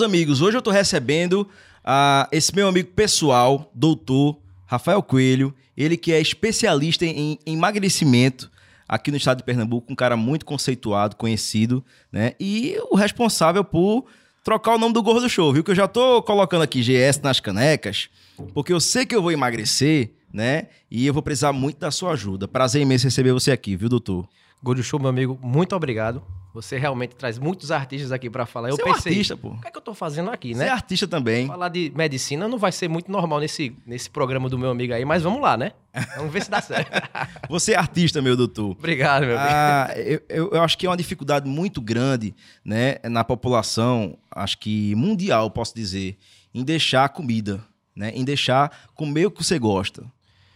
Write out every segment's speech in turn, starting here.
meus amigos, hoje eu estou recebendo uh, esse meu amigo pessoal, doutor Rafael Coelho, ele que é especialista em, em emagrecimento aqui no estado de Pernambuco, um cara muito conceituado, conhecido, né? E o responsável por trocar o nome do Gordo Show, viu? Que eu já tô colocando aqui GS nas canecas, porque eu sei que eu vou emagrecer, né? E eu vou precisar muito da sua ajuda. Prazer imenso receber você aqui, viu, doutor? Gordo Show, meu amigo, muito obrigado. Você realmente traz muitos artistas aqui para falar. Eu Você pensei, é um artista, pô. O que é que eu tô fazendo aqui, Você né? é artista também. Falar de medicina não vai ser muito normal nesse, nesse programa do meu amigo aí, mas vamos lá, né? Vamos ver se dá certo. Você é artista, meu doutor. Obrigado, meu amigo. Ah, eu, eu, eu acho que é uma dificuldade muito grande né, na população, acho que mundial, posso dizer, em deixar comida, né, em deixar comer o que você gosta.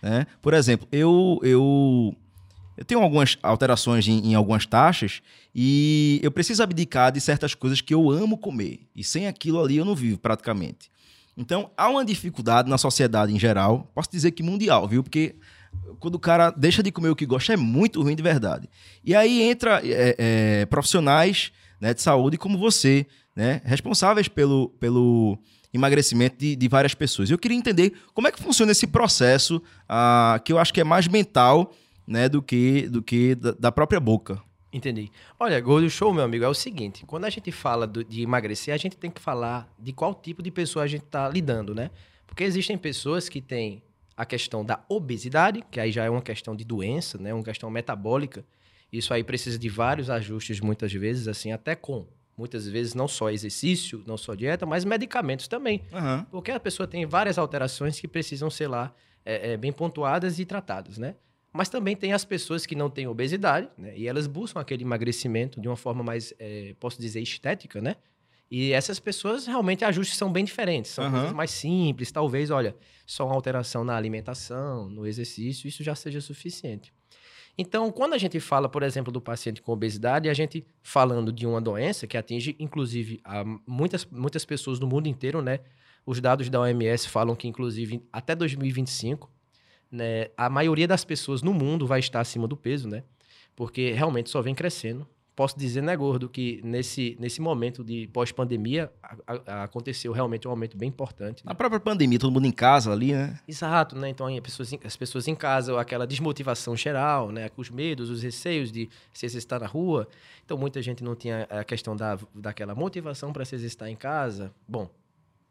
Né? Por exemplo, eu, eu, eu tenho algumas alterações em, em algumas taxas e eu preciso abdicar de certas coisas que eu amo comer. E sem aquilo ali eu não vivo praticamente. Então, há uma dificuldade na sociedade em geral, posso dizer que mundial, viu? Porque quando o cara deixa de comer o que gosta, é muito ruim de verdade. E aí entra é, é, profissionais né, de saúde como você, né, responsáveis pelo, pelo emagrecimento de, de várias pessoas. Eu queria entender como é que funciona esse processo, ah, que eu acho que é mais mental né, do que, do que da, da própria boca. Entendi. Olha, Gordo Show, meu amigo, é o seguinte: quando a gente fala do- de emagrecer, a gente tem que falar de qual tipo de pessoa a gente está lidando, né? Porque existem pessoas que têm a questão da obesidade, que aí já é uma questão de doença, né? Uma questão metabólica. Isso aí precisa de vários ajustes, muitas vezes, assim, até com. Muitas vezes, não só exercício, não só dieta, mas medicamentos também. Aham. Porque a pessoa tem várias alterações que precisam ser lá é, é, bem pontuadas e tratadas, né? Mas também tem as pessoas que não têm obesidade, né? E elas buscam aquele emagrecimento de uma forma mais, é, posso dizer, estética, né? E essas pessoas, realmente, ajustes são bem diferentes. São Aham. coisas mais simples. Talvez, olha, só uma alteração na alimentação, no exercício, isso já seja suficiente. Então, quando a gente fala, por exemplo, do paciente com obesidade, a gente falando de uma doença que atinge, inclusive, a muitas, muitas pessoas no mundo inteiro, né? Os dados da OMS falam que, inclusive, até 2025, né, a maioria das pessoas no mundo vai estar acima do peso, né? Porque realmente só vem crescendo. Posso dizer, né, Gordo, que nesse, nesse momento de pós-pandemia aconteceu realmente um aumento bem importante. né? Na própria pandemia, todo mundo em casa ali, né? Exato, né? Então, as pessoas, em- as pessoas em casa, aquela desmotivação geral, né? Os medos, os receios de se exercitar na rua. Então, muita gente não tinha a questão da, daquela motivação para se exercitar em casa. Bom,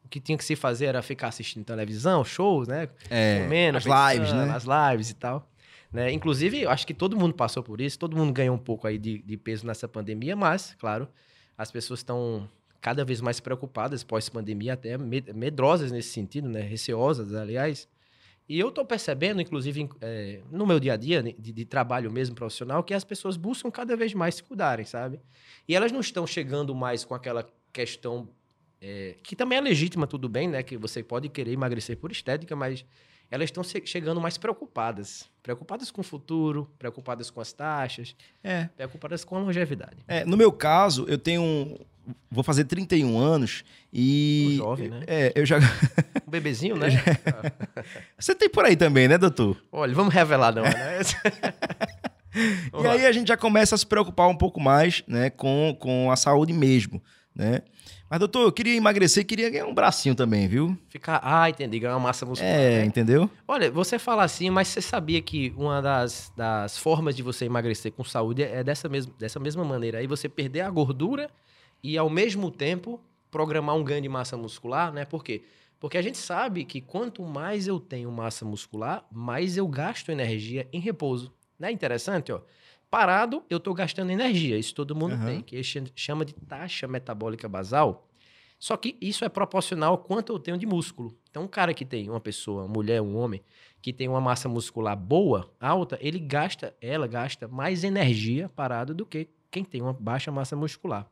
o que tinha que se fazer era ficar assistindo televisão, shows, né? É, Comendo, as lives, né? As lives e tal. Né? Inclusive, eu acho que todo mundo passou por isso, todo mundo ganhou um pouco aí de, de peso nessa pandemia, mas, claro, as pessoas estão cada vez mais preocupadas pós-pandemia, até med- medrosas nesse sentido, né? Receosas, aliás. E eu estou percebendo, inclusive, eh, no meu dia a dia, de, de trabalho mesmo profissional, que as pessoas buscam cada vez mais se cuidarem, sabe? E elas não estão chegando mais com aquela questão eh, que também é legítima, tudo bem, né? Que você pode querer emagrecer por estética, mas elas estão chegando mais preocupadas. Preocupadas com o futuro, preocupadas com as taxas, É. preocupadas com a longevidade. É, no meu caso, eu tenho. um- Vou fazer 31 anos e. Um jovem, né? É, eu já. Um bebezinho, né? Você tem por aí também, né, doutor? Olha, vamos revelar não, né? E aí a gente já começa a se preocupar um pouco mais, né, com, com a saúde mesmo, né? Mas, doutor, eu queria emagrecer, queria ganhar um bracinho também, viu? Ficar, ah, entendi, ganhar uma massa muscular. É, né? entendeu? Olha, você fala assim, mas você sabia que uma das, das formas de você emagrecer com saúde é dessa mesma, dessa mesma maneira. Aí você perder a gordura e, ao mesmo tempo, programar um ganho de massa muscular, né? Por quê? Porque a gente sabe que quanto mais eu tenho massa muscular, mais eu gasto energia em repouso. Não é interessante, ó? Parado, eu estou gastando energia. Isso todo mundo Aham. tem, que ch- chama de taxa metabólica basal. Só que isso é proporcional ao quanto eu tenho de músculo. Então, um cara que tem uma pessoa, uma mulher, um homem, que tem uma massa muscular boa, alta, ele gasta, ela gasta mais energia parada do que quem tem uma baixa massa muscular.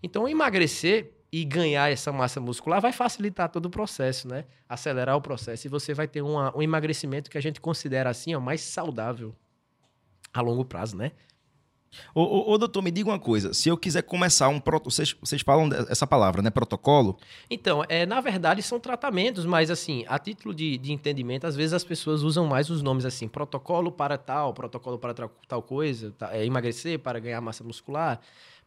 Então, emagrecer e ganhar essa massa muscular vai facilitar todo o processo, né? Acelerar o processo e você vai ter uma- um emagrecimento que a gente considera assim, ó, mais saudável a longo prazo, né? Ô, ô, ô, doutor, me diga uma coisa. Se eu quiser começar um proto... Vocês, vocês falam essa palavra, né? Protocolo? Então, é, na verdade, são tratamentos, mas assim, a título de, de entendimento, às vezes as pessoas usam mais os nomes assim, protocolo para tal, protocolo para tal coisa, tá, é, emagrecer para ganhar massa muscular,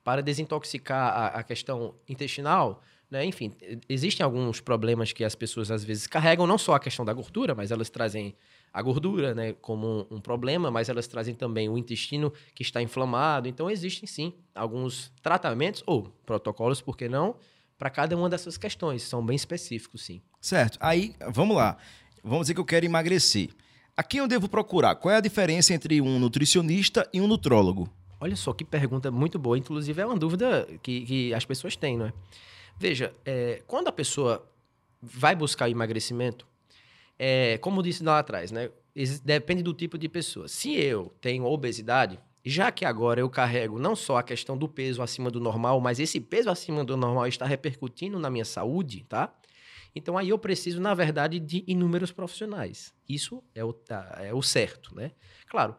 para desintoxicar a, a questão intestinal, Né? Enfim, existem alguns problemas que as pessoas às vezes carregam, não só a questão da gordura, mas elas trazem a gordura né, como um, um problema, mas elas trazem também o intestino que está inflamado. Então, existem sim alguns tratamentos ou protocolos, por que não, para cada uma dessas questões. São bem específicos, sim. Certo. Aí, vamos lá. Vamos dizer que eu quero emagrecer. A quem eu devo procurar? Qual é a diferença entre um nutricionista e um nutrólogo? Olha só que pergunta muito boa. Inclusive, é uma dúvida que, que as pessoas têm, não é? Veja, é, quando a pessoa vai buscar emagrecimento, é, como disse lá atrás, né? Depende do tipo de pessoa. Se eu tenho obesidade, já que agora eu carrego não só a questão do peso acima do normal, mas esse peso acima do normal está repercutindo na minha saúde, tá? Então aí eu preciso, na verdade, de inúmeros profissionais. Isso é o, tá, é o certo, né? Claro,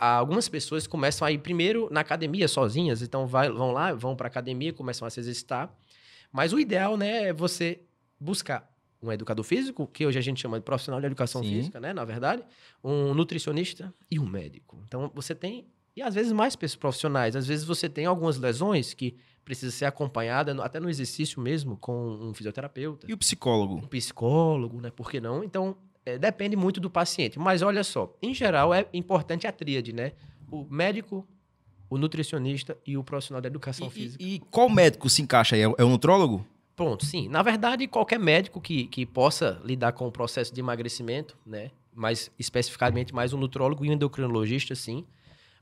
algumas pessoas começam a ir primeiro na academia sozinhas, então vai, vão lá, vão para a academia, começam a se exercitar. Mas o ideal, né, é você buscar um educador físico, que hoje a gente chama de profissional de educação Sim. física, né, na verdade, um nutricionista e um médico. Então você tem e às vezes mais profissionais. Às vezes você tem algumas lesões que precisa ser acompanhada, até no exercício mesmo, com um fisioterapeuta. E o psicólogo? Um psicólogo, né? Por que não? Então, é, depende muito do paciente. Mas olha só, em geral é importante a tríade, né? O médico, o nutricionista e o profissional da educação e, física. E, e, qual médico se encaixa aí? É o é nutrólogo? Pronto, sim. Na verdade, qualquer médico que, que possa lidar com o processo de emagrecimento, né? Mais especificamente mais um nutrólogo e um endocrinologista, sim.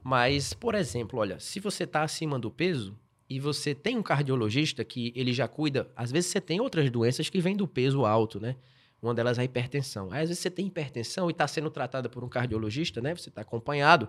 Mas, por exemplo, olha, se você está acima do peso e você tem um cardiologista que ele já cuida, às vezes você tem outras doenças que vêm do peso alto, né? Uma delas é a hipertensão. Aí, às vezes você tem hipertensão e está sendo tratada por um cardiologista, né? Você está acompanhado.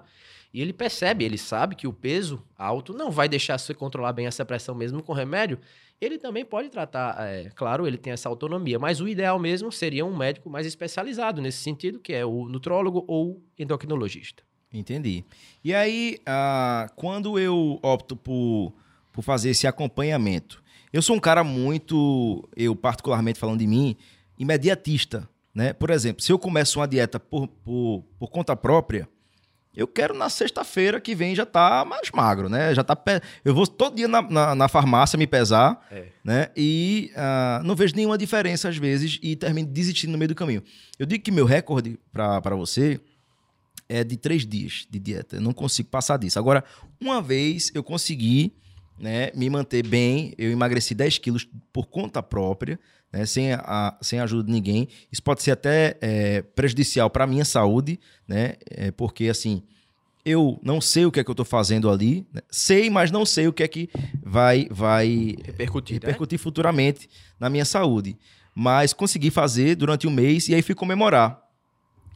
E ele percebe, ele sabe que o peso alto não vai deixar você controlar bem essa pressão mesmo com remédio. Ele também pode tratar, é, claro, ele tem essa autonomia, mas o ideal mesmo seria um médico mais especializado nesse sentido, que é o nutrólogo ou endocrinologista. Entendi. E aí, ah, quando eu opto por, por fazer esse acompanhamento, eu sou um cara muito, eu particularmente falando de mim, imediatista. Né? Por exemplo, se eu começo uma dieta por, por, por conta própria, eu quero na sexta-feira que vem já tá mais magro, né? Já tá pe... Eu vou todo dia na, na, na farmácia me pesar, é. né? E uh, não vejo nenhuma diferença às vezes e termino desistindo no meio do caminho. Eu digo que meu recorde para você é de três dias de dieta. Eu não consigo passar disso. Agora, uma vez eu consegui né, me manter bem, eu emagreci 10 quilos por conta própria, né, sem, a, sem a ajuda de ninguém. Isso pode ser até é, prejudicial para a minha saúde, né, é, porque assim, eu não sei o que é que eu estou fazendo ali, né, sei, mas não sei o que é que vai, vai repercutir, né? repercutir né? futuramente na minha saúde. Mas consegui fazer durante um mês e aí fui comemorar.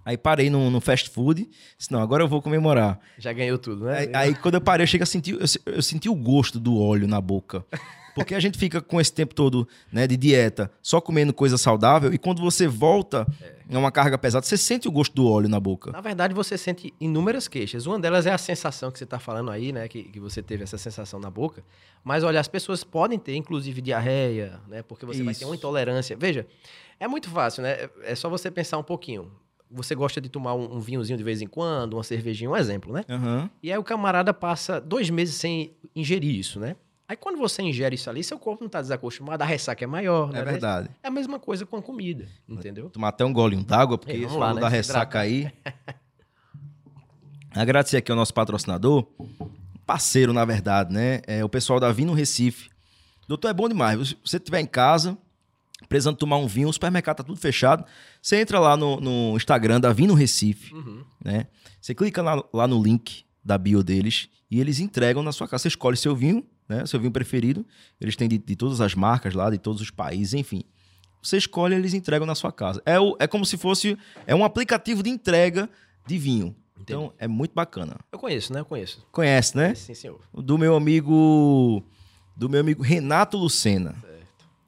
Aí parei no, no fast food, disse, não, agora eu vou comemorar. Já ganhou tudo, né? Aí, aí quando eu parei, eu cheguei a sentir, eu, eu senti o gosto do óleo na boca. Porque a gente fica com esse tempo todo né, de dieta, só comendo coisa saudável, e quando você volta é. a uma carga pesada, você sente o gosto do óleo na boca. Na verdade, você sente inúmeras queixas. Uma delas é a sensação que você está falando aí, né? Que, que você teve essa sensação na boca. Mas olha, as pessoas podem ter, inclusive, diarreia, né? Porque você Isso. vai ter uma intolerância. Veja, é muito fácil, né? É só você pensar um pouquinho você gosta de tomar um, um, vinhozinho de vez em quando, uma cervejinha, um exemplo, né? Uhum. E aí o camarada passa dois meses sem ingerir isso, né? Aí quando você ingere isso ali, seu corpo não está desacostumado, a ressaca é maior, né? É verdade. É a mesma coisa com a comida, entendeu? Tomar até um golinho d'água, porque isso lá, né? da ressaca aí. Agradecer aqui ao nosso patrocinador, parceiro, na verdade, né? É o pessoal da Vino Recife. Doutor, é bom demais. Se você estiver em casa, precisando tomar um vinho, o supermercado tá tudo fechado. Você entra lá no, no Instagram da Vino Recife, uhum. né? Você clica lá, lá, no link da bio deles e eles entregam na sua casa. Você escolhe seu vinho, né? Seu vinho preferido. Eles têm de, de todas as marcas lá, de todos os países, enfim. Você escolhe, eles entregam na sua casa. É, o, é como se fosse é um aplicativo de entrega de vinho. Então Entendi. é muito bacana. Eu conheço, né? Eu conheço. Conhece, né? Sim, senhor. Do meu amigo do meu amigo Renato Lucena.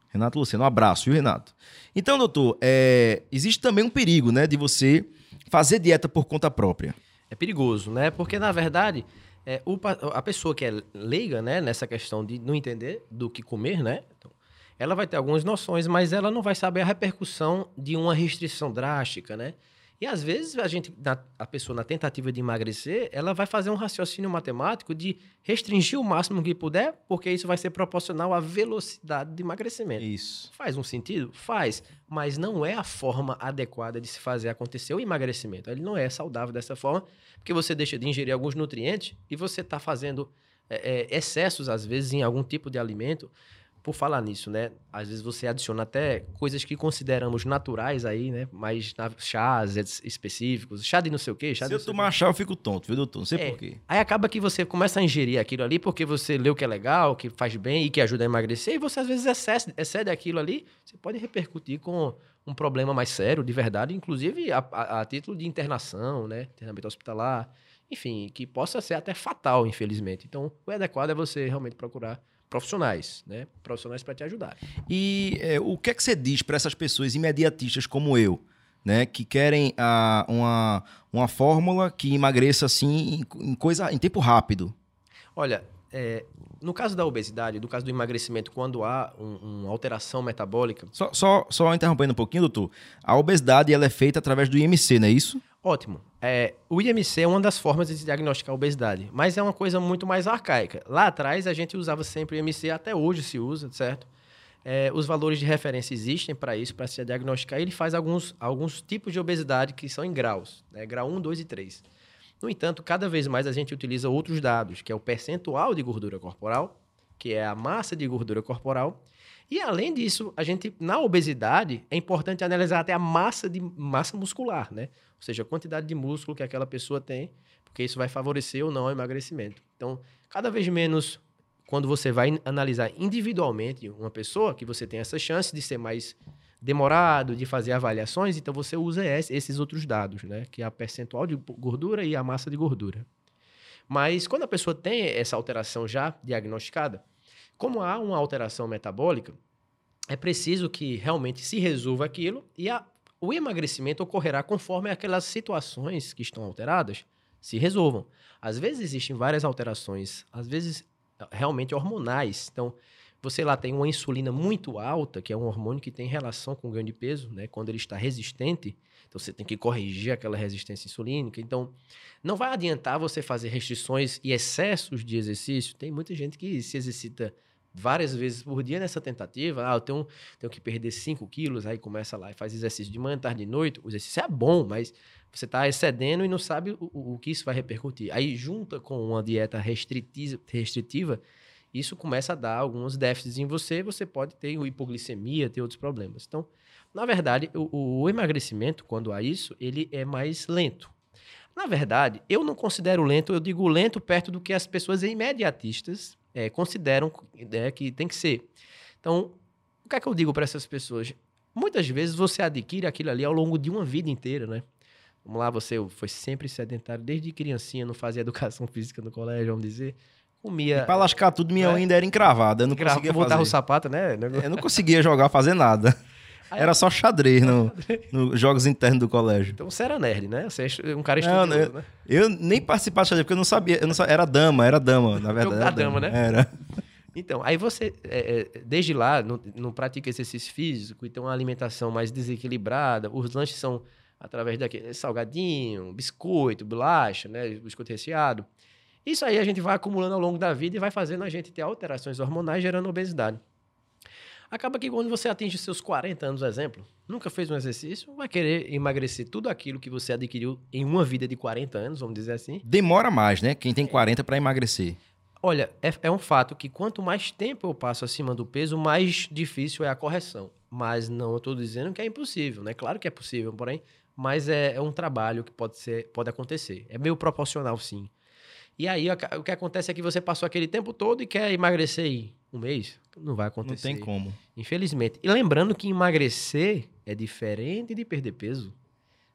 Renato Luciano, um abraço, viu, Renato? Então, doutor, é, existe também um perigo, né, de você fazer dieta por conta própria. É perigoso, né? Porque, na verdade, é, o, a pessoa que é leiga, né, nessa questão de não entender do que comer, né? Então, ela vai ter algumas noções, mas ela não vai saber a repercussão de uma restrição drástica, né? E às vezes a gente, a pessoa na tentativa de emagrecer, ela vai fazer um raciocínio matemático de restringir o máximo que puder, porque isso vai ser proporcional à velocidade de emagrecimento. Isso. Faz um sentido? Faz, mas não é a forma adequada de se fazer acontecer o emagrecimento. Ele não é saudável dessa forma, porque você deixa de ingerir alguns nutrientes e você está fazendo é, é, excessos, às vezes, em algum tipo de alimento por falar nisso, né? Às vezes você adiciona até coisas que consideramos naturais aí, né? Mas chás específicos, chá de não sei o quê. Chá Se eu tomar chá, eu fico tonto, viu, doutor? Não sei é. por quê. Aí acaba que você começa a ingerir aquilo ali porque você leu que é legal, que faz bem e que ajuda a emagrecer, e você às vezes excede, excede aquilo ali, você pode repercutir com um problema mais sério, de verdade, inclusive a, a, a título de internação, né? Internamento hospitalar, enfim, que possa ser até fatal, infelizmente. Então, o adequado é você realmente procurar profissionais, né? Profissionais para te ajudar. E é, o que é que você diz para essas pessoas imediatistas como eu, né? Que querem a, uma, uma fórmula que emagreça assim em, em coisa em tempo rápido? Olha, é, no caso da obesidade, no caso do emagrecimento, quando há um, uma alteração metabólica. Só, só, só interrompendo um pouquinho, doutor. A obesidade ela é feita através do IMC, não é isso? Ótimo. É, o IMC é uma das formas de diagnosticar a obesidade, mas é uma coisa muito mais arcaica. Lá atrás a gente usava sempre o IMC, até hoje se usa, certo? É, os valores de referência existem para isso, para se diagnosticar. Ele faz alguns, alguns tipos de obesidade que são em graus, né? grau 1, 2 e 3. No entanto, cada vez mais a gente utiliza outros dados, que é o percentual de gordura corporal, que é a massa de gordura corporal, e além disso, a gente na obesidade é importante analisar até a massa de massa muscular, né? Ou seja, a quantidade de músculo que aquela pessoa tem, porque isso vai favorecer ou não o emagrecimento. Então, cada vez menos quando você vai analisar individualmente uma pessoa, que você tem essa chance de ser mais demorado, de fazer avaliações, então você usa esses outros dados, né? Que é a percentual de gordura e a massa de gordura. Mas quando a pessoa tem essa alteração já diagnosticada, como há uma alteração metabólica, é preciso que realmente se resolva aquilo e a, o emagrecimento ocorrerá conforme aquelas situações que estão alteradas se resolvam. Às vezes existem várias alterações, às vezes realmente hormonais. Então, você lá tem uma insulina muito alta, que é um hormônio que tem relação com o ganho de peso, né? Quando ele está resistente, então você tem que corrigir aquela resistência insulínica. Então, não vai adiantar você fazer restrições e excessos de exercício. Tem muita gente que se exercita várias vezes por dia nessa tentativa. Ah, eu tenho, tenho que perder 5 quilos, aí começa lá e faz exercício de manhã, tarde e noite. O exercício é bom, mas você está excedendo e não sabe o, o, o, que isso vai repercutir. Aí, junta com uma dieta restritiva, restritiva, isso começa a dar alguns déficits em você, você pode ter hipoglicemia, ter outros problemas. Então, na verdade, o, o emagrecimento, quando há isso, ele é mais lento. Na verdade, eu não considero lento, eu digo lento perto do que as pessoas imediatistas é, consideram é, que tem que ser. Então, o que é que eu digo para essas pessoas? Muitas vezes você adquire aquilo ali ao longo de uma vida inteira, né? Vamos lá, você foi sempre sedentário desde criancinha, não fazia educação física no colégio, vamos dizer. Comia. Para lascar tudo, minha é. unha ainda era encravada. Eu não Encrava, conseguia fazer. o sapato, né? Eu não conseguia jogar, fazer nada. Aí, era só xadrez nos no jogos internos do colégio. Então você era nerd, né? Você é um cara estudioso, não, eu, né? Eu nem participava de xadrez, porque eu não sabia. Eu não sabia era dama, era dama, na verdade. Era dama, dama, né? Era. Então, aí você, é, é, desde lá, não, não pratica exercício físico e tem uma alimentação mais desequilibrada. Os lanches são através daquele salgadinho, biscoito, bolacha, né? Biscoito recheado. Isso aí a gente vai acumulando ao longo da vida e vai fazendo a gente ter alterações hormonais gerando obesidade. Acaba que quando você atinge seus 40 anos, exemplo, nunca fez um exercício, vai querer emagrecer tudo aquilo que você adquiriu em uma vida de 40 anos, vamos dizer assim. Demora mais, né? Quem tem 40 para emagrecer. Olha, é, é, um fato que quanto mais tempo eu passo acima do peso, mais difícil é a correção. Mas não estou dizendo que é impossível, né? Claro que é possível, porém, mas é, é um trabalho que pode, ser, pode acontecer. É meio proporcional, sim. E aí o que acontece é que você passou aquele tempo todo e quer emagrecer em um mês. Não vai acontecer. Não tem como. Infelizmente. E lembrando que emagrecer é diferente de perder peso.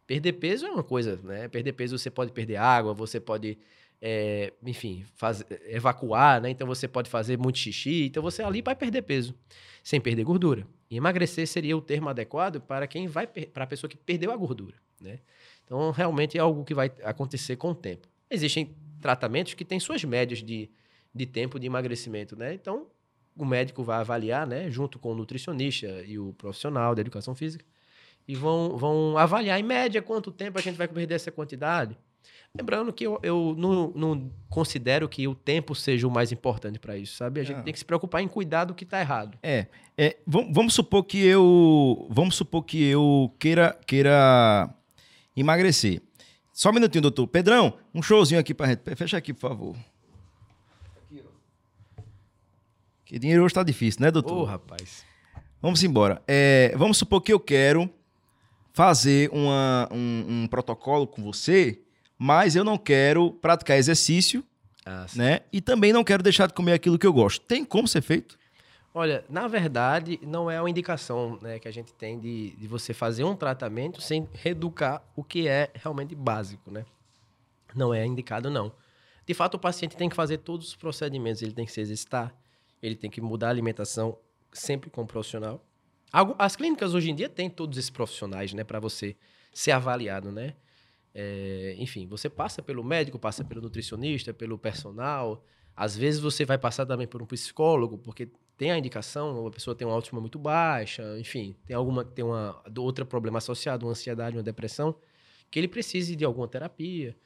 Perder peso é uma coisa, né? Perder peso você pode perder água, você pode, é, enfim, faz, evacuar, né? Então você pode fazer muito xixi. Então você ali vai perder peso, sem perder gordura. E emagrecer seria o termo adequado para quem vai, para a pessoa que perdeu a gordura, né? Então realmente é algo que vai acontecer com o tempo. Existem tratamentos que têm suas médias de, de tempo de emagrecimento, né? Então, o médico vai avaliar, né, junto com o nutricionista e o profissional da educação física, e vão, vão avaliar em média quanto tempo a gente vai perder essa quantidade. Lembrando que eu, eu não, não considero que o tempo seja o mais importante para isso, sabe? A gente Ah. tem que se preocupar em cuidar do que está errado. É, é vam- vamos supor que eu, vamos supor que eu queira, queira emagrecer. Só um minutinho, doutor. Pedrão, um showzinho aqui pra gente. Fecha aqui, por favor. Que dinheiro hoje tá difícil, né, doutor? Ô, rapaz. Vamos embora. É, vamos supor que eu quero fazer uma- um, um protocolo com você, mas eu não quero praticar exercício, Ah, né? E também não quero deixar de comer aquilo que eu gosto. Tem como ser feito? Olha, na verdade, não é uma indicação né, que a gente tem de, de você fazer um tratamento sem reeducar o que é realmente básico, né? Não é indicado, não. De fato, o paciente tem que fazer todos os procedimentos, ele tem que se exercitar, ele tem que mudar a alimentação sempre com o profissional. As clínicas hoje em dia têm todos esses profissionais, né, para você ser avaliado, né? É, enfim, você passa pelo médico, passa pelo nutricionista, pelo personal. Às vezes você vai passar também por um psicólogo, porque tem a indicação, a pessoa tem uma autoestima muito baixa, enfim, tem alguma tem uma outra problema associado, uma ansiedade, uma depressão, que ele precise de alguma terapia.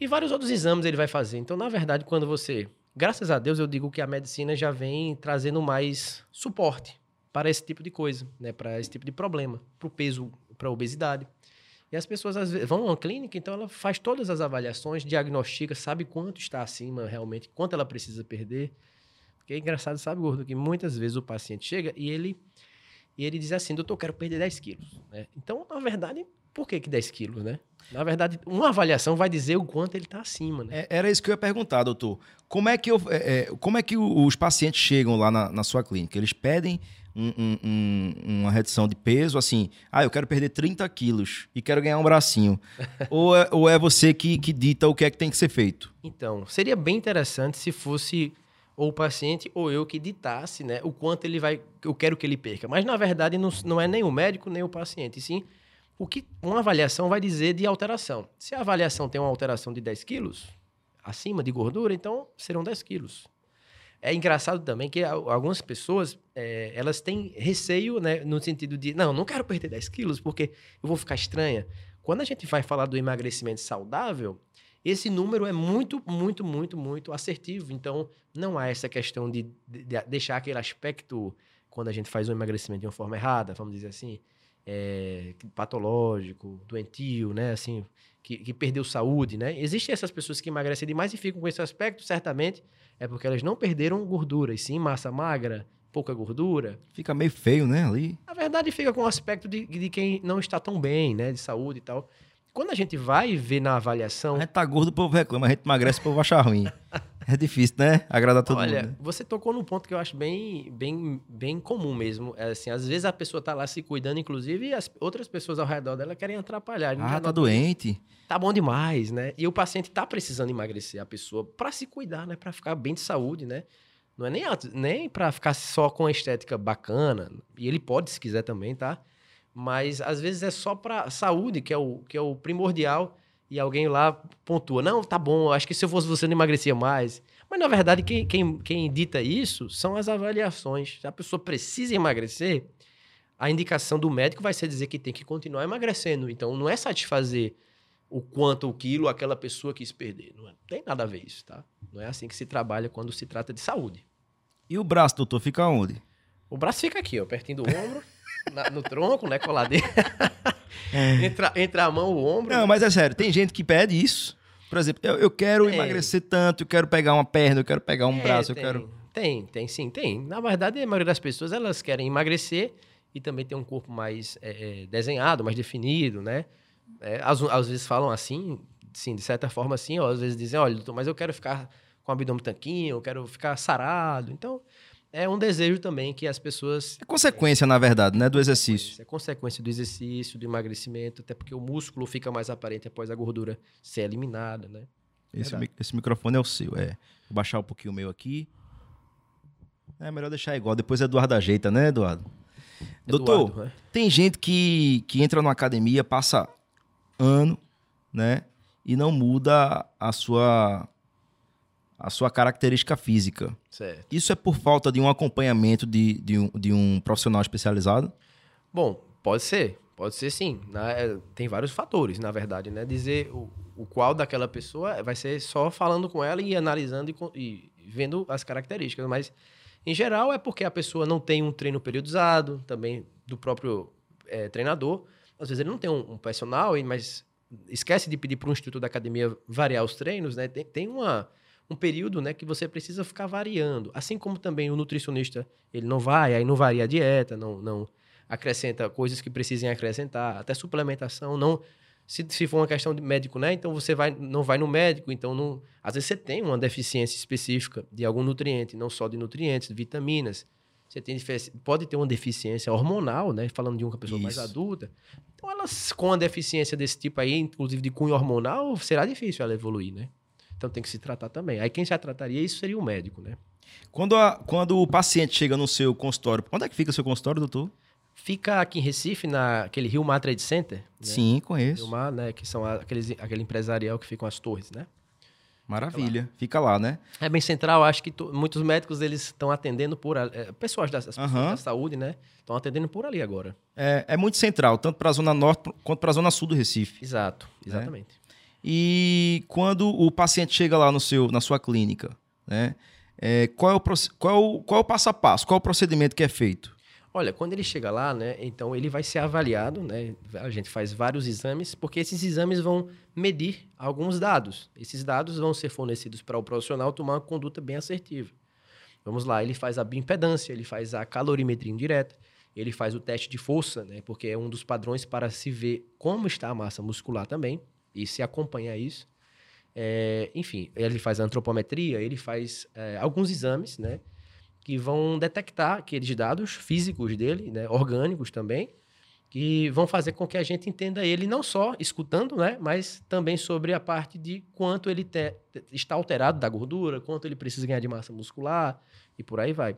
E vários outros exames ele vai fazer. Então, na verdade, quando você, graças a Deus, eu digo que a medicina já vem trazendo mais suporte para esse tipo de coisa, né, para esse tipo de problema, para o peso, para a obesidade. E as pessoas às vezes vão a uma clínica, então ela faz todas as avaliações, diagnostica, sabe quanto está acima realmente, quanto ela precisa perder. Porque é engraçado, sabe, gordo, que muitas vezes o paciente chega e ele, e ele diz assim, doutor, eu quero perder 10 quilos. né? Então, na verdade, por que, que 10 quilos, né? Na verdade, uma avaliação vai dizer o quanto ele está acima, né? É, era isso que eu ia perguntar, doutor. Como é que, eu, é, é, como é que os pacientes chegam lá na, na sua clínica? Eles pedem um- um- um- uma redução de peso, assim, ah, eu quero perder 30 quilos e quero ganhar um bracinho. ou, é, ou é você que, que dita o que é que tem que ser feito? Então, seria bem interessante se fosse ou o paciente ou eu que ditasse, né, o quanto ele vai, eu quero que ele perca. Mas na verdade não, não é nem o médico nem o paciente, sim o que uma avaliação vai dizer de alteração. Se a avaliação tem uma alteração de 10 quilos acima de gordura, então serão 10 quilos. É engraçado também que algumas pessoas, é, elas têm receio, né, no sentido de, não, não quero perder 10 quilos porque eu vou ficar estranha. Quando a gente vai falar do emagrecimento saudável, esse número é muito, muito, muito, muito assertivo. Então, não há essa questão de, de- de deixar aquele aspecto, quando a gente faz um emagrecimento de uma forma errada, vamos dizer assim, é, patológico, doentio, né? Assim, que, que perdeu saúde, né? Existem essas pessoas que emagrecem demais e ficam com esse aspecto, certamente, é porque elas não perderam gordura, e sim massa magra, pouca gordura. Fica meio feio, né, ali. Na verdade, fica com o aspecto de, de quem não está tão bem, né? De saúde e tal. Quando a gente vai ver na avaliação, A gente tá gordo, o povo reclama, a gente emagrece, o povo acha ruim. É difícil, né? Agradar todo Olha, mundo. né? você tocou num ponto que eu acho bem, bem, bem comum mesmo. É assim, às vezes a pessoa tá lá se cuidando, inclusive, e as outras pessoas ao redor dela querem atrapalhar. Ah, tá doente. Tá bom demais, né? E o paciente tá precisando emagrecer, a pessoa, para se cuidar, né? Para ficar bem de saúde, né? Não é nem, nem para ficar só com a estética bacana. E ele pode, se quiser também, tá? Mas às vezes é só para saúde, que é, o, que é o primordial. E alguém lá pontua: não, tá bom, acho que se eu fosse você não emagrecia mais. Mas na verdade, quem, quem, quem dita isso são as avaliações. Se a pessoa precisa emagrecer, a indicação do médico vai ser dizer que tem que continuar emagrecendo. Então não é satisfazer o quanto o quilo aquela pessoa quis perder. Não é- tem nada a ver isso, tá? Não é assim que se trabalha quando se trata de saúde. E o braço, doutor, fica onde? O braço fica aqui, ó, pertinho do ombro, na- no tronco, né? Coladeira. entre, entre a mão o ombro. Não, mas é sério, tem gente que pede isso. Por exemplo, eu, eu quero emagrecer tanto, eu quero pegar uma perna, eu quero pegar um É, braço, eu tem, quero. Tem, tem sim, tem. Na verdade, a maioria das pessoas, elas querem emagrecer e também ter um corpo mais é, é, desenhado, mais definido, né? É, às, às vezes falam assim, sim, de certa forma assim, ou às vezes dizem, olha, doutor, mas eu quero ficar com o abdômen tanquinho, eu quero ficar sarado. Então, é um desejo também que as pessoas É consequência, na verdade, né, do exercício. É consequência do exercício, do emagrecimento, até porque o músculo fica mais aparente após a gordura ser eliminada, né? Esse, mi- esse microfone é o seu, é. Vou baixar um pouquinho o meu aqui. É melhor deixar igual, depois Eduardo ajeita, né, Eduardo? Doutor, Eduardo, né? tem gente que, que entra numa academia, passa ano, né, e não muda a sua, a sua característica física. Certo. Isso é por falta de um acompanhamento de, de, um, de um profissional especializado? Bom, pode ser, Pode ser sim. Né? Tem vários fatores, na verdade, né? Dizer o, o qual daquela pessoa vai ser só falando com ela e analisando e, e vendo as características. Mas, em geral, é porque a pessoa não tem um treino periodizado, também do próprio é, treinador. Às vezes ele não tem um, um personal, mas esquece de pedir para um instituto da academia variar os treinos, né? Tem, tem uma, um período né, que você precisa ficar variando. Assim como também o nutricionista, ele não vai, aí não varia a dieta, não, não acrescenta coisas que precisem acrescentar, até suplementação, não se, se for uma questão de médico, né? Então você vai, não vai no médico, então não, às vezes você tem uma deficiência específica de algum nutriente, não só de nutrientes, de vitaminas. Você tem, pode ter uma deficiência hormonal, né? Falando de uma pessoa Isso. mais adulta. Então, elas com uma deficiência desse tipo aí, inclusive de cunho hormonal, será difícil ela evoluir, né? Então tem que se tratar também. Aí quem já trataria isso seria o médico, né? Quando, a, quando o paciente chega no seu consultório, onde é que fica o seu consultório, doutor? Fica aqui em Recife, naquele Rio Mar Trade Center. Né? Sim, conheço. Rio Mar, né? Que são aqueles, aquele empresarial que ficam as torres, né? Maravilha. Fica lá, Fica lá né? É bem central. Acho que muitos médicos eles estão atendendo por é, pessoas, das, pessoas uhum. da saúde, né? Estão atendendo por ali agora. É, é muito central, tanto para a zona norte quanto para a zona sul do Recife. Exato, né? exatamente. Né? E quando o paciente chega lá no seu, na sua clínica, né? É, qual, é o, qual, é o, qual é o passo a passo? Qual é o procedimento que é feito? Olha, quando ele chega lá, né, então ele vai ser avaliado, né? A gente faz vários exames, porque esses exames vão medir alguns dados. Esses dados vão ser fornecidos para o profissional tomar uma conduta bem assertiva. Vamos lá, ele faz a bioimpedância, ele faz a calorimetria indireta, ele faz o teste de força, né? Porque é um dos padrões para se ver como está a massa muscular também e se acompanha isso. É, enfim, ele faz antropometria, ele faz é, alguns exames, né? que vão detectar aqueles dados físicos dele, né, orgânicos também, que vão fazer com que a gente entenda ele não só escutando, né, mas também sobre a parte de quanto ele te, está alterado da gordura, quanto ele precisa ganhar de massa muscular e por aí vai. Em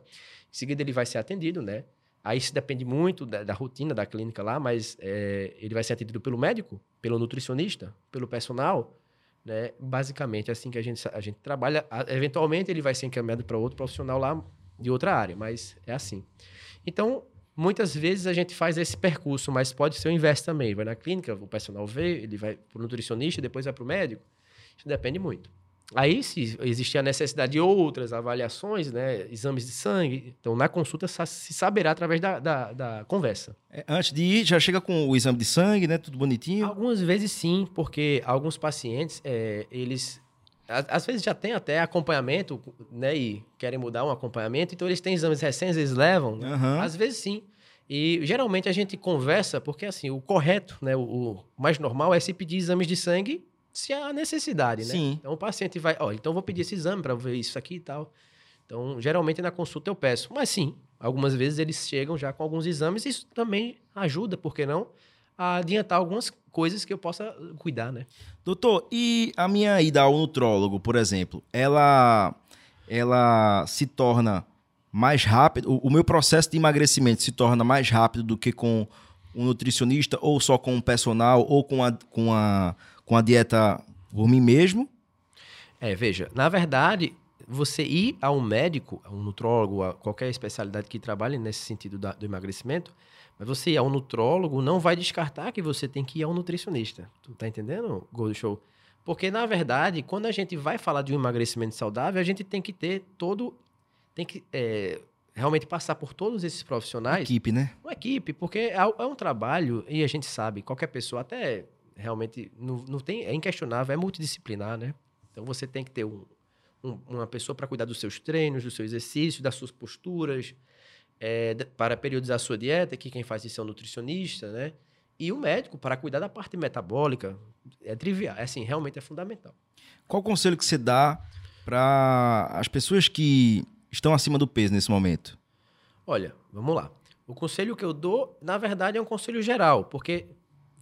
seguida ele vai ser atendido, né? Aí isso depende muito da, da rotina da clínica lá, mas é, ele vai ser atendido pelo médico, pelo nutricionista, pelo personal, né? Basicamente é assim que a gente, a gente trabalha. Eventualmente ele vai ser encaminhado para outro profissional lá de outra área, mas é assim. Então, muitas vezes a gente faz esse percurso, mas pode ser o inverso também. Vai na clínica, o personal vê, ele vai para o nutricionista, depois vai para o médico. Isso depende muito. Aí, se existir a necessidade de outras avaliações, né, exames de sangue, então na consulta se saberá através da, da, da conversa. É, antes de ir, já chega com o exame de sangue, né, tudo bonitinho? Algumas vezes sim, porque alguns pacientes, é, eles às vezes já tem até acompanhamento, né? E querem mudar um acompanhamento, então eles têm exames recentes, eles levam. Né? Uhum. Às vezes sim. E geralmente a gente conversa, porque assim, o correto, né? O, o, mais normal é se pedir exames de sangue se há necessidade, né? Sim. Então o paciente vai, ó, então vou pedir esse exame para ver isso aqui e tal. Então, geralmente na consulta eu peço. Mas sim, algumas vezes eles chegam já com alguns exames, isso também ajuda, por que não? A adiantar algumas coisas que eu possa cuidar, né? Doutor, e a minha ida ao nutrólogo, por exemplo, ela, ela se torna mais rápido? O, o meu processo de emagrecimento se torna mais rápido do que com um nutricionista, ou só com um personal, ou com a, com a, com a dieta por mim mesmo? É, veja, na verdade, você ir a um médico, a um nutrólogo, a qualquer especialidade que trabalhe nesse sentido da, do emagrecimento, mas você ir ao nutrólogo não vai descartar que você tem que ir ao nutricionista. Tu tá entendendo, Gold Show? Porque, na verdade, quando a gente vai falar de um emagrecimento saudável, a gente tem que ter todo. Tem que é, realmente passar por todos esses profissionais. Uma equipe, né? Uma equipe, porque é, é, um trabalho, e a gente sabe, qualquer pessoa, até realmente, não, não tem, é inquestionável, é multidisciplinar, né? Então você tem que ter um, um, uma pessoa para cuidar dos seus treinos, dos seus exercícios, das suas posturas, é, para periodizar a sua dieta, que quem faz isso é o nutricionista, né? E o médico para cuidar da parte metabólica. É trivial, é assim, realmente é fundamental. Qual o conselho que você dá para as pessoas que estão acima do peso nesse momento? Olha, vamos lá. O conselho que eu dou, na verdade, é um conselho geral, porque,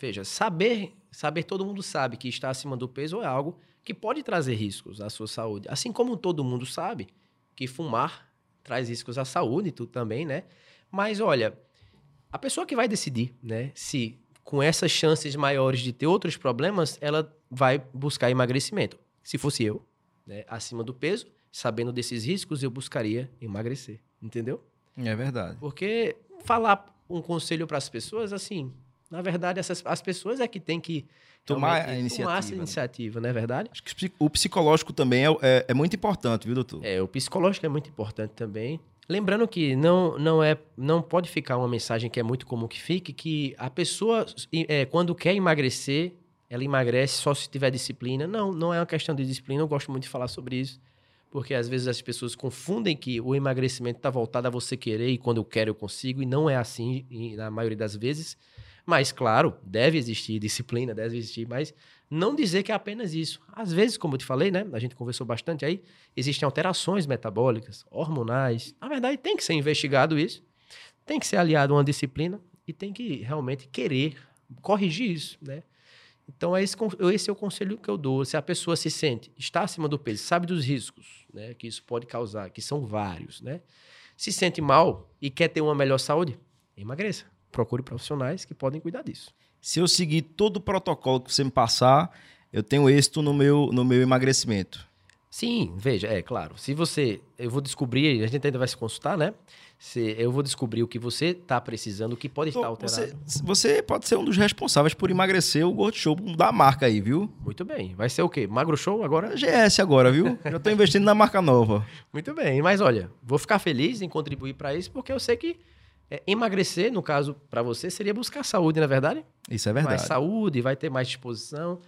veja, saber, saber todo mundo sabe que está acima do peso é algo que pode trazer riscos à sua saúde. Assim como todo mundo sabe que fumar traz riscos à saúde, tudo também, né? Mas olha, a pessoa que vai decidir, né, se com essas chances maiores de ter outros problemas, ela vai buscar emagrecimento. Se fosse eu, né, acima do peso, sabendo desses riscos, eu buscaria emagrecer, entendeu? É verdade. Porque falar um conselho para as pessoas, assim, Na verdade, essas, as pessoas é que têm que Tomar a iniciativa, tomar essa né? iniciativa, não é verdade? Acho que o psicológico também é, é- é muito importante, viu, doutor? É, o psicológico é muito importante também. Lembrando que não, não é não pode ficar uma mensagem que é muito comum que fique, que a pessoa, é, quando quer emagrecer, ela emagrece só se tiver disciplina. Não, não é uma questão de disciplina, eu gosto muito de falar sobre isso. Porque às vezes as pessoas confundem que o emagrecimento está voltado a você querer e quando eu quero eu consigo, e não é assim na maioria das vezes. Mas, claro, deve existir disciplina, deve existir, mas não dizer que é apenas isso. Às vezes, como eu te falei, né? A gente conversou bastante aí, existem alterações metabólicas, hormonais. Na verdade, tem que ser investigado isso, tem que ser aliado a uma disciplina e tem que realmente querer corrigir isso, né? Então, é esse, esse é o conselho que eu dou. Se a pessoa se sente, está acima do peso, sabe dos riscos né, que isso pode causar, que são vários, né? Se sente mal e quer ter uma melhor saúde, emagreça. Procure profissionais que podem cuidar disso. Se eu seguir todo o protocolo que você me passar, eu tenho êxito no meu, no meu emagrecimento. Sim, veja, é claro. Se você. Eu vou descobrir, a gente ainda vai se consultar, né? Se, eu vou descobrir o que você está precisando, o que pode estar alterado. Você, você pode ser um dos responsáveis por emagrecer o Gordo Show da marca aí, viu? Muito bem. Vai ser o quê? Magro Show agora? GS agora, viu? Já tô investindo na marca nova. Muito bem. Mas olha, vou ficar feliz em contribuir para isso, porque eu sei que é, emagrecer, no caso, para você, seria buscar saúde, na é verdade? Isso é mais verdade. saúde, vai ter mais disposição.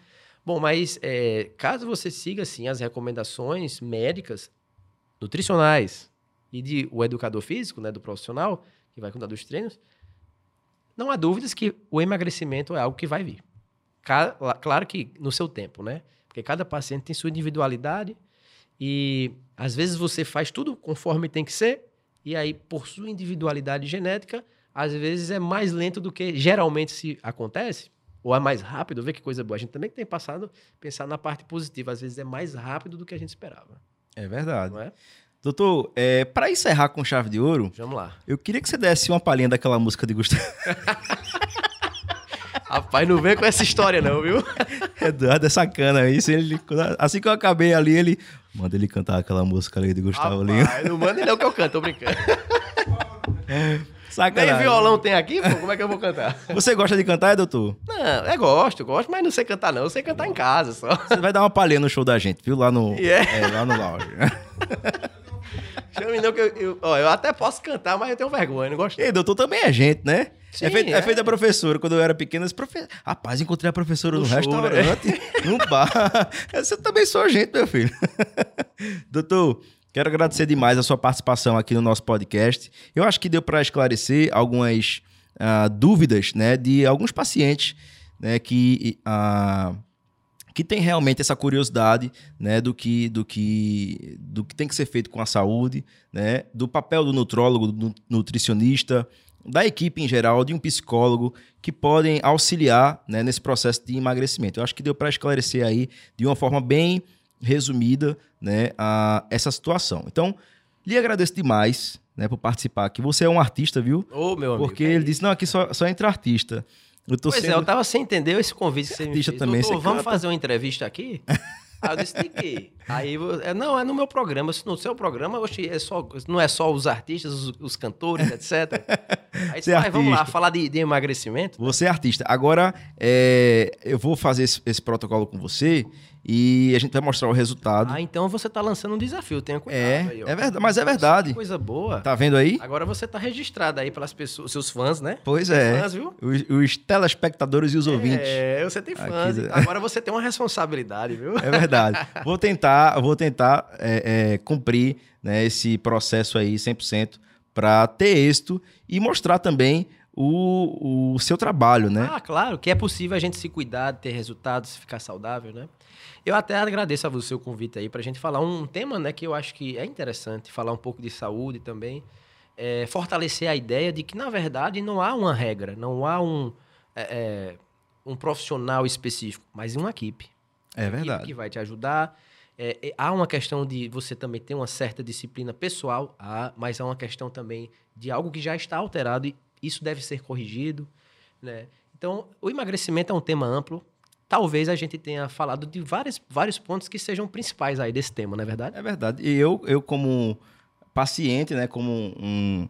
Bom, mas é, caso você siga assim as recomendações médicas, nutricionais e de o educador físico, né, do profissional que vai cuidar dos treinos, não há dúvidas que o emagrecimento é algo que vai vir. Claro que no seu tempo, né? Porque cada paciente tem sua individualidade e às vezes você faz tudo conforme tem que ser e aí por sua individualidade genética, às vezes é mais lento do que geralmente se acontece ou é mais rápido, vê que coisa boa. A gente também tem passado pensar na parte positiva, às vezes é mais rápido do que a gente esperava, É verdade. não é? Doutor, é, para encerrar com chave de ouro, Vamos lá. eu queria que você desse uma palhinha daquela música de Gustavo Rapaz, não vem com essa história não, viu? Eduardo. É sacana isso. Ele, assim que eu acabei ali, ele manda ele cantar aquela música ali de Gustavo Lima. Não manda não que eu canto, tô brincando. Nem Sacanagem. violão tem aqui, pô, como é que eu vou cantar? Você gosta de cantar, doutor? Não, é gosto, gosto, mas não sei cantar não, eu sei cantar em casa só. Você vai dar uma palhinha no show da gente, viu? Lá no, Yeah. é, lá no lounge. Chame não que eu, eu, ó, eu até posso cantar, mas eu tenho vergonha, não gosto. Ei, doutor também é gente, né? Sim, é, feito, é. é. feito a professora. Quando eu era pequeno, eu disse, "Profe- rapaz, encontrei a professora no, No restaurante, no bar. Você também sou gente, meu filho. doutor, quero agradecer demais a sua participação aqui no nosso podcast. Eu acho que deu para esclarecer algumas ah, dúvidas né, de alguns pacientes né, que. ah, que tem realmente essa curiosidade né, do, que, do, que, do que tem que ser feito com a saúde, né, do papel do nutrólogo, do nu- nutricionista, da equipe em geral, de um psicólogo, que podem auxiliar né, nesse processo de emagrecimento. Eu acho que deu para esclarecer aí de uma forma bem resumida né, a, essa situação. Então, lhe agradeço demais né, por participar aqui. Você é um artista, viu? Ô, meu amigo. Porque ele disse, não, aqui só, só entra artista. Eu tô Pois sendo... é, eu tava sem entender esse convite que você me Artista fez. também, Doutor, vamos canta? fazer uma entrevista aqui? Aí eu disse, de quê? Aí, é, não, é no meu programa. Se no seu programa, oxe, é só, não é só os artistas, os, os cantores, etc. Aí disse, "Vai, vamos lá, falar de, de emagrecimento. Você é artista. Agora, é, eu vou fazer esse, esse protocolo com você e a gente vai mostrar o resultado. Ah, então você tá lançando um desafio, tenha cuidado é, aí, é verdade, mas é verdade. Coisa boa. Tá vendo aí? Agora você tá registrado aí pelas pessoas, seus fãs, né? Pois é. Fãs, viu? Os, os telespectadores e os ouvintes. É, você tem fãs. Aqui- Agora você tem uma responsabilidade, viu? É verdade. vou tentar, vou tentar é, é, cumprir né, esse processo aí 100% para ter êxito e mostrar também o, o seu trabalho, né? Ah, claro, que é possível a gente se cuidar, ter resultados, ficar saudável, né? Eu até agradeço a você o convite aí pra gente falar um tema, né, que eu acho que é interessante, falar um pouco de saúde também, é, fortalecer a ideia de que, na verdade, não há uma regra, não há um, é, é, um profissional específico, mas uma equipe. É equipe verdade. que vai te ajudar. É, é, há uma questão de você também ter uma certa disciplina pessoal, há, mas há uma questão também de algo que já está alterado e isso deve ser corrigido. Né? Então, o emagrecimento é um tema amplo. Talvez a gente tenha falado de vários, vários pontos que sejam principais aí desse tema, não é verdade? É verdade. E eu, eu como paciente, né, como um,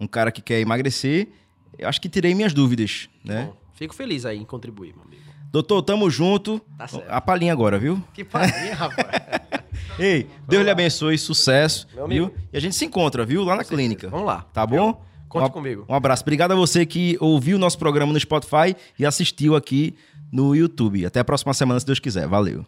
um cara que quer emagrecer, eu acho que tirei minhas dúvidas, né? Bom. Fico feliz aí em contribuir, meu amigo. Doutor, tamo junto. Tá certo. A palhinha agora, viu? Que palhinha, rapaz. Ei, Deus lhe abençoe, sucesso, Meu amigo. viu? E a gente se encontra, viu? Lá na clínica. Vamos lá. Tá bom? Conte Um- comigo. Um abraço. Obrigado a você que ouviu o nosso programa no Spotify e assistiu aqui no YouTube. Até a próxima semana, se Deus quiser. Valeu.